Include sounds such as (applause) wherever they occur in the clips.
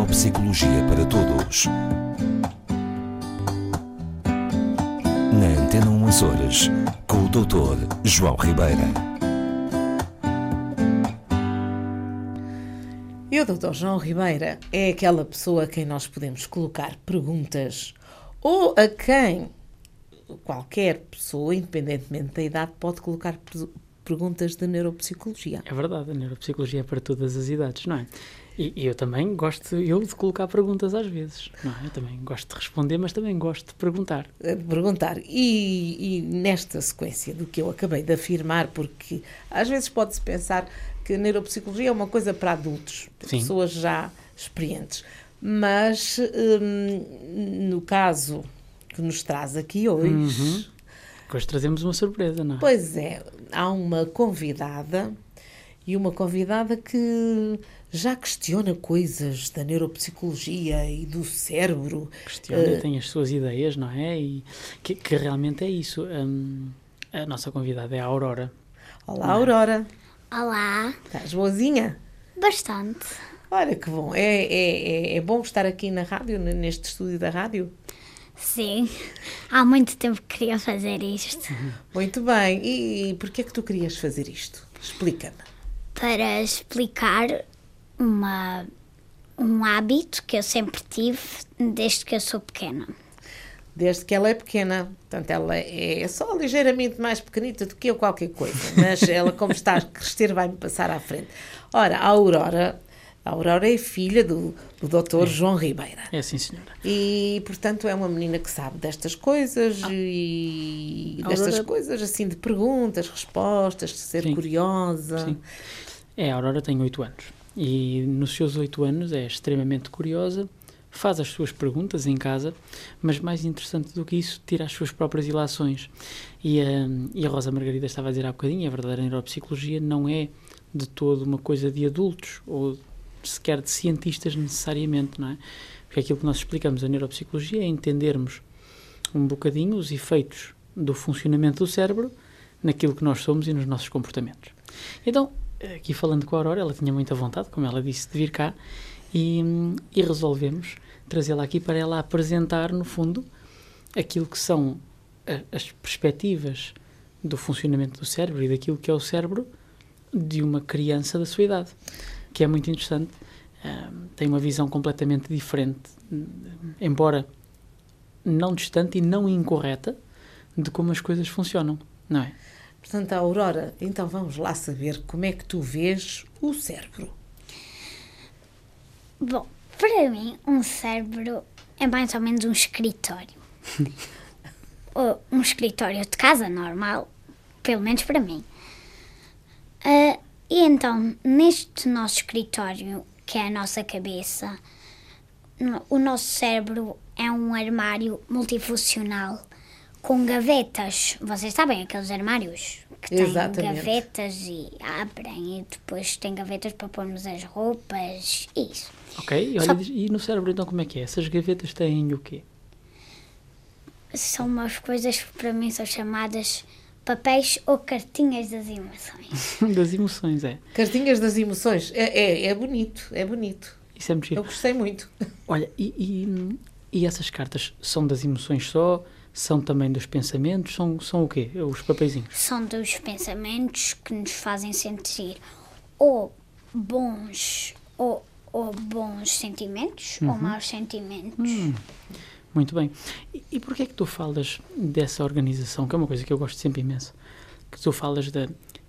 Neuropsicologia para Todos. Na Antena 1 Açores, com o Dr. João Ribeira. E o Dr. João Ribeira é aquela pessoa a quem nós podemos colocar perguntas ou a quem qualquer pessoa, independentemente da idade, pode colocar perguntas de neuropsicologia. É verdade, a neuropsicologia é para todas as idades, não é? E, e eu também gosto eu de colocar perguntas às vezes, não é? Eu também gosto de responder, mas também gosto de perguntar. De perguntar. E, e nesta sequência do que eu acabei de afirmar, porque às vezes pode-se pensar que a neuropsicologia é uma coisa para adultos, Sim. pessoas já experientes. Mas hum, no caso que nos traz aqui hoje. Uhum. Hoje trazemos uma surpresa, não é? Pois é, há uma convidada e uma convidada que já questiona coisas da neuropsicologia e do cérebro. Questiona, uh, tem as suas ideias, não é? E que, que realmente é isso. Um, a nossa convidada é a Aurora. Olá, é? Aurora. Olá. Estás boazinha? Bastante. Olha que bom. É, é, é, é bom estar aqui na rádio, neste estúdio da rádio? Sim, há muito tempo que queria fazer isto. Muito bem. E, e porquê é que tu querias fazer isto? Explica-me. Para explicar uma, um hábito que eu sempre tive desde que eu sou pequena. Desde que ela é pequena. Portanto, ela é só ligeiramente mais pequenita do que eu, qualquer coisa. Mas ela, como está a crescer, vai-me passar à frente. Ora, a Aurora a Aurora é filha do, do Dr. É. João Ribeira. É sim, senhora. E, portanto, é uma menina que sabe destas coisas ah. e destas Aurora... coisas, assim, de perguntas, respostas, de ser sim. curiosa. Sim. É, a Aurora tem oito anos. E nos seus oito anos é extremamente curiosa, faz as suas perguntas em casa, mas mais interessante do que isso, tira as suas próprias ilações. E, um, e a Rosa Margarida estava a dizer há bocadinho, a verdadeira neuropsicologia não é de todo uma coisa de adultos ou sequer de cientistas necessariamente, não é? Porque aquilo que nós explicamos a neuropsicologia é entendermos um bocadinho os efeitos do funcionamento do cérebro naquilo que nós somos e nos nossos comportamentos. Então, aqui falando com a Aurora, ela tinha muita vontade, como ela disse, de vir cá e, e resolvemos trazê-la aqui para ela apresentar, no fundo, aquilo que são as perspectivas do funcionamento do cérebro e daquilo que é o cérebro de uma criança da sua idade que é muito interessante. Uh, tem uma visão completamente diferente, embora não distante e não incorreta, de como as coisas funcionam, não é? Portanto, Aurora, então vamos lá saber como é que tu vês o cérebro. Bom, para mim, um cérebro é mais ou menos um escritório. (laughs) ou um escritório de casa normal, pelo menos para mim. Uh, e então, neste nosso escritório, que é a nossa cabeça, o nosso cérebro é um armário multifuncional com gavetas. Vocês sabem aqueles armários que têm gavetas e abrem e depois tem gavetas para pormos as roupas. Isso. Ok, olha, Só... e no cérebro então como é que é? Essas gavetas têm o quê? São umas coisas que para mim são chamadas papéis ou cartinhas das emoções. (laughs) das emoções, é. Cartinhas das emoções. É, é, é bonito, é bonito. Isso é muito Eu gostei muito. Olha, e, e, e, essas cartas são das emoções só? São também dos pensamentos? São, são o quê? Os papeizinhos? São dos pensamentos que nos fazem sentir ou bons ou, ou bons sentimentos uhum. ou maus sentimentos. Hum. Muito bem. E, e porquê é que tu falas dessa organização, que é uma coisa que eu gosto sempre imenso, que tu falas da,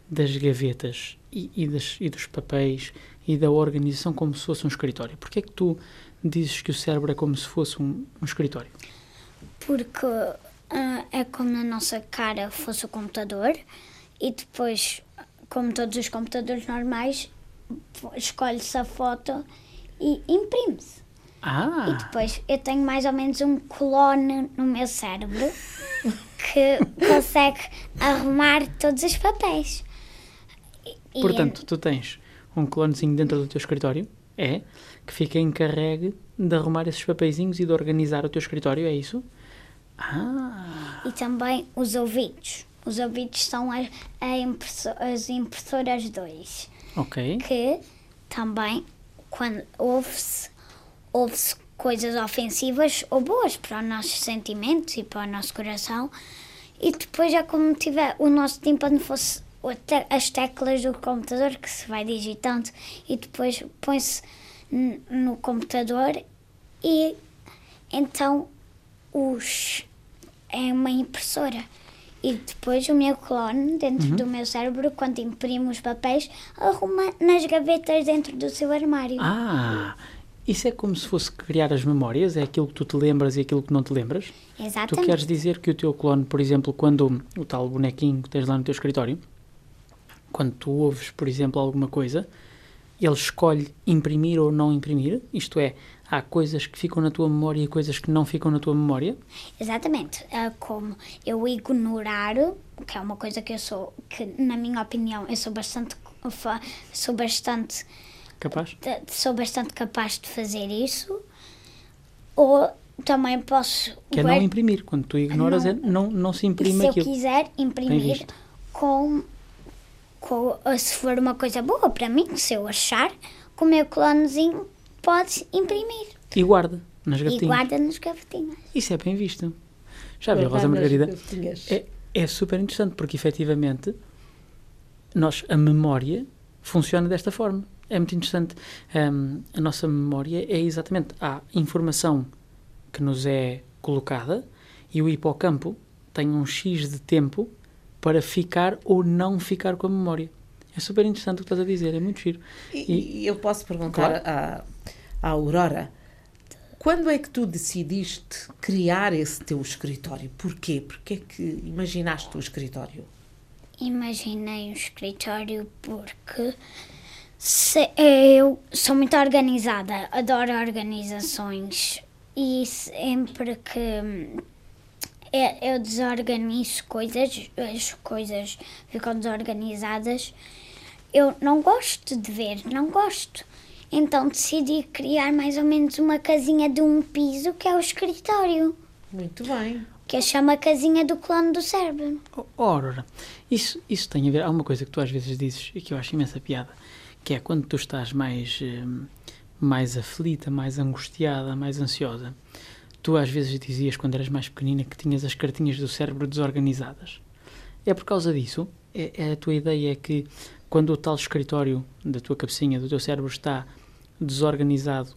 das gavetas e, e, das, e dos papéis e da organização como se fosse um escritório? Porquê é que tu dizes que o cérebro é como se fosse um, um escritório? Porque uh, é como a nossa cara fosse o computador e depois, como todos os computadores normais, escolhe-se a foto e imprime-se. Ah. E depois eu tenho mais ou menos um clone no meu cérebro (laughs) que consegue arrumar todos os papéis. E Portanto, tu tens um clonezinho dentro do teu escritório, é, que fica encarregue de arrumar esses papeizinhos e de organizar o teu escritório, é isso? Ah. E também os ouvidos. Os ouvidos são as, as impressoras 2. Ok. Que também, quando ouve-se ouve-se coisas ofensivas ou boas para os nossos sentimentos e para o nosso coração. E depois é como tiver o nosso tímpano fosse as teclas do computador que se vai digitando e depois põe-se no computador e então os é uma impressora. E depois o meu clone, dentro uhum. do meu cérebro, quando imprimo os papéis, arruma nas gavetas dentro do seu armário. Ah, isso é como se fosse criar as memórias, é aquilo que tu te lembras e aquilo que não te lembras? Exatamente. Tu queres dizer que o teu clone, por exemplo, quando o tal bonequinho que tens lá no teu escritório, quando tu ouves, por exemplo, alguma coisa, ele escolhe imprimir ou não imprimir, isto é, há coisas que ficam na tua memória e coisas que não ficam na tua memória? Exatamente. É como eu ignorar, que é uma coisa que eu sou, que na minha opinião eu sou bastante, sou bastante capaz, sou bastante capaz de fazer isso. Ou também posso. Que é não imprimir. Quando tu ignoras, não, é, não, não se imprime se aquilo. Se eu quiser imprimir com, com. Se for uma coisa boa para mim, se eu achar, com o meu clonezinho pode imprimir. E guarda nas gavetinhas. E guarda nas gavetinhas. Isso é bem visto. Já viu, Rosa Margarida? É, é super interessante porque efetivamente nós, a memória funciona desta forma. É muito interessante. Um, a nossa memória é exatamente a informação que nos é colocada e o hipocampo tem um X de tempo para ficar ou não ficar com a memória. É super interessante o que estás a dizer, é muito giro. E, e eu posso perguntar claro. à, à Aurora, quando é que tu decidiste criar esse teu escritório? Porquê? Porquê é que imaginaste o escritório? Imaginei o escritório porque se, eu sou muito organizada, adoro organizações e sempre que hum, eu desorganizo coisas, as coisas ficam desorganizadas, eu não gosto de ver, não gosto. Então decidi criar mais ou menos uma casinha de um piso que é o escritório. Muito bem. Que eu chamo a casinha do clone do cérebro. Oh, Aurora, isso, isso tem a ver. Há uma coisa que tu às vezes dizes e que eu acho imensa piada, que é quando tu estás mais, eh, mais aflita, mais angustiada, mais ansiosa. Tu às vezes dizias, quando eras mais pequenina, que tinhas as cartinhas do cérebro desorganizadas. É por causa disso? É, é a tua ideia é que quando o tal escritório da tua cabecinha, do teu cérebro está desorganizado,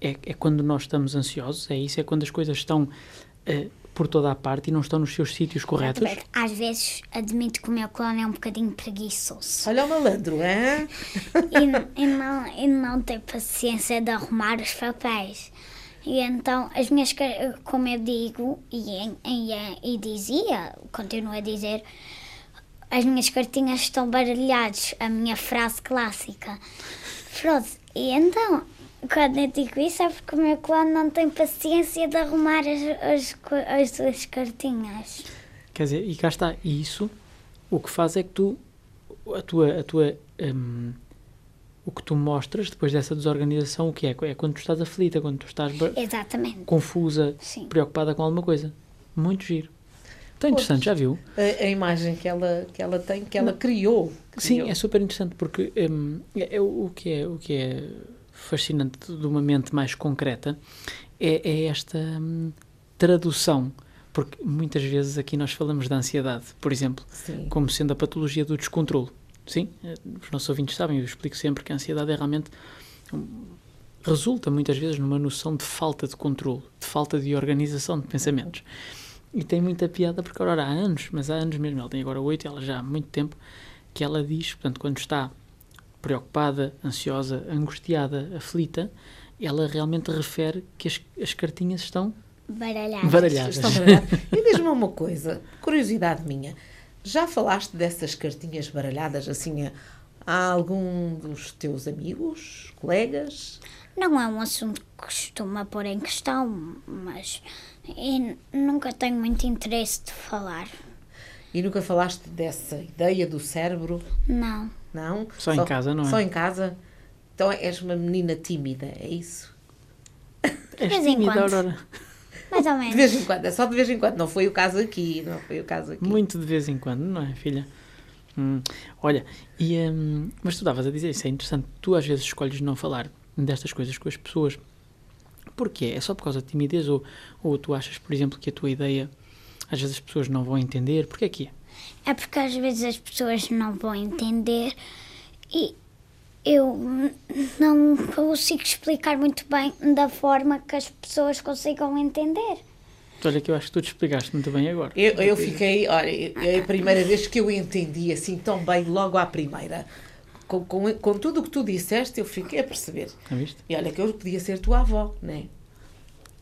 é, é quando nós estamos ansiosos? É isso? É quando as coisas estão uh, por toda a parte e não estão nos seus sítios corretos? Às vezes admito que o meu clone é um bocadinho preguiçoso. Olha o malandro, é? e, e, não, e não tem paciência de arrumar os papéis. E então, as minhas, como eu digo e, e, e dizia, continuo a dizer, as minhas cartinhas estão baralhadas, a minha frase clássica. Pronto, e então, quando eu digo isso é porque o meu clã não tem paciência de arrumar as, as, as cartinhas. Quer dizer, e cá está, e isso o que faz é que tu, a tua, a tua um, o que tu mostras depois dessa desorganização, o que é? É quando tu estás aflita, quando tu estás Exatamente. confusa, Sim. preocupada com alguma coisa. Muito giro. Tão interessante, já viu? A, a, imagem que ela, que ela tem, que ela criou, criou. Sim, é super interessante porque um, é, é, o, que é, o que é fascinante de uma mente mais concreta é, é esta hum, tradução. Porque muitas vezes aqui nós falamos da ansiedade, por exemplo, Sim. como sendo a patologia do descontrole. Sim, eh, os nossos ouvintes sabem, eu explico sempre que a ansiedade é realmente. resulta muitas vezes numa noção de falta de controle, de falta de organização de pensamentos. E tem muita piada porque agora há anos, mas há anos mesmo, ela tem agora oito, ela já há muito tempo, que ela diz, portanto, quando está preocupada, ansiosa, angustiada, aflita, ela realmente refere que as, as cartinhas estão baralhadas. baralhadas. Estão baralhadas. E diz-me uma coisa, curiosidade minha, já falaste dessas cartinhas baralhadas assim a algum dos teus amigos, colegas? Não é um assunto que costuma pôr em questão, mas nunca tenho muito interesse de falar. E nunca falaste dessa ideia do cérebro? Não. Não? Só, só em casa, não é? Só em casa? Então és uma menina tímida, é isso? És tímida, Aurora. Mais ou menos. De vez em quando, é só de vez em quando. Não foi o caso aqui, não foi o caso aqui. Muito de vez em quando, não é, filha? Hum. Olha, e, hum, mas tu estavas a dizer, isso é interessante. Tu às vezes escolhes não falar destas coisas com as pessoas Porquê? É só por causa de timidez ou, ou tu achas, por exemplo, que a tua ideia às vezes as pessoas não vão entender? Porquê é que é? É porque às vezes as pessoas não vão entender e eu não consigo explicar muito bem da forma que as pessoas consigam entender. Olha que eu acho que tu te explicaste muito bem agora. Eu, eu fiquei, olha, é a primeira vez que eu entendi assim tão bem logo à primeira. Com, com, com tudo o que tu disseste, eu fiquei a perceber. Viste? E olha que eu podia ser tua avó, não é?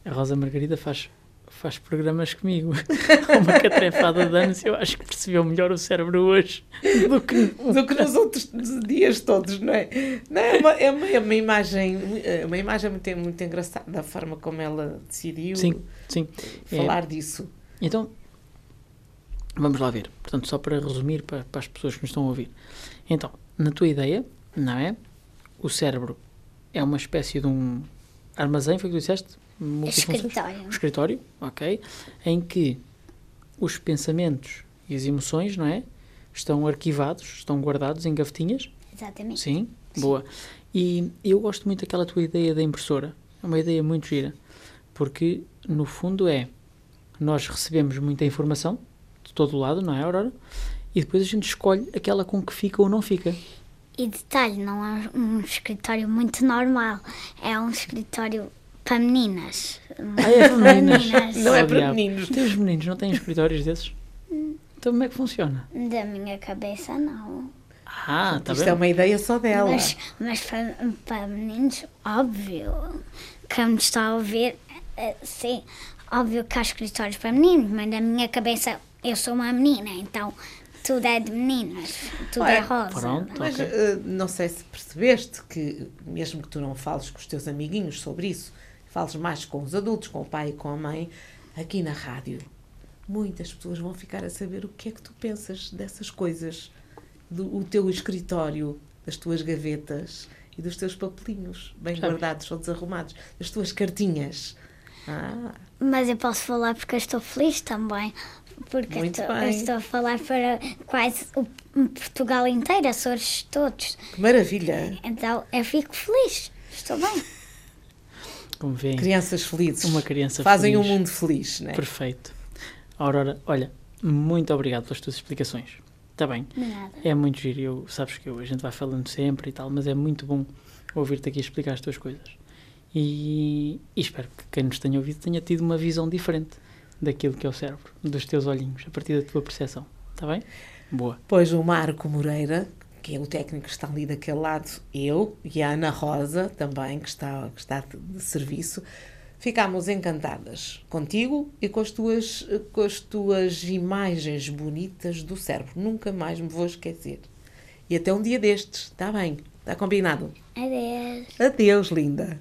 A Rosa Margarida faz, faz programas comigo. (laughs) Uma catrefada de anos, eu acho que percebeu melhor o cérebro hoje do que, do que nos outros dias todos, não é? Não, é, uma, é, uma, é uma imagem, é uma imagem muito, muito engraçada, da forma como ela decidiu Sim, sim. falar É, disso. Então, vamos lá ver. Portanto, só para resumir para, para as pessoas que nos estão a ouvir. Então, na tua ideia, não é? O cérebro é uma espécie de um armazém, foi o que tu disseste? Escritório. Um escritório, ok. Em que os pensamentos e as emoções, não é? Estão arquivados, estão guardados em gavetinhas. Exatamente. Sim, boa. E eu gosto muito daquela tua ideia da impressora. É uma ideia muito gira. Porque, no fundo, é nós recebemos muita informação de todo o lado, não é, Aurora? E depois a gente escolhe aquela com que fica ou não fica. E detalhe, não é um escritório muito normal. É um escritório para meninas. Ah, é para meninas. Não é para diabo. meninos. Tem os meninos, não têm escritórios desses? Então como é que funciona? Da minha cabeça, não. Ah, está Isto bem. é uma ideia só dela. Mas, mas para, para meninos, óbvio. Quem me está a ouvir, eh, sim, óbvio que há escritórios para meninos, mas na minha cabeça eu sou uma menina, então tudo é de meninas, tudo é rosa. pronto. Mas Ok. eh, não sei se percebeste que, mesmo que tu não fales com os teus amiguinhos sobre isso, fales mais com os adultos, com o pai e com a mãe, aqui na rádio, muitas pessoas vão ficar a saber o que é que tu pensas dessas coisas, do o teu escritório, das tuas gavetas e dos teus papelinhos bem Sabes? guardados ou desarrumados, das tuas cartinhas. Ah, Mas eu posso falar porque eu estou feliz também. Porque Muito estou, eu bem. estou a falar para quase o Portugal inteiro, Açores todos. que maravilha! Então eu fico feliz. Estou bem. (laughs) Como vêem, Crianças felizes. uma criança Fazem feliz. um mundo feliz, não é? Perfeito. Aurora, olha, muito obrigado pelas tuas explicações. Está bem. Nada. É muito giro, eu, sabes que eu, a gente vai falando sempre e tal, mas é muito bom ouvir-te aqui explicar as tuas coisas. E, e espero que quem nos tenha ouvido tenha tido uma visão diferente daquilo que é o cérebro, dos teus olhinhos, a partir da tua percepção. Está bem? Boa. Pois o Marco Moreira, que é o técnico que está ali daquele lado, eu e a Ana Rosa, também, que está, que está de- serviço, ficámos encantadas contigo e com as, tuas, com as tuas imagens bonitas do cérebro. Nunca mais me vou esquecer. E até um dia destes, está bem? Está combinado? Adeus. Adeus, linda.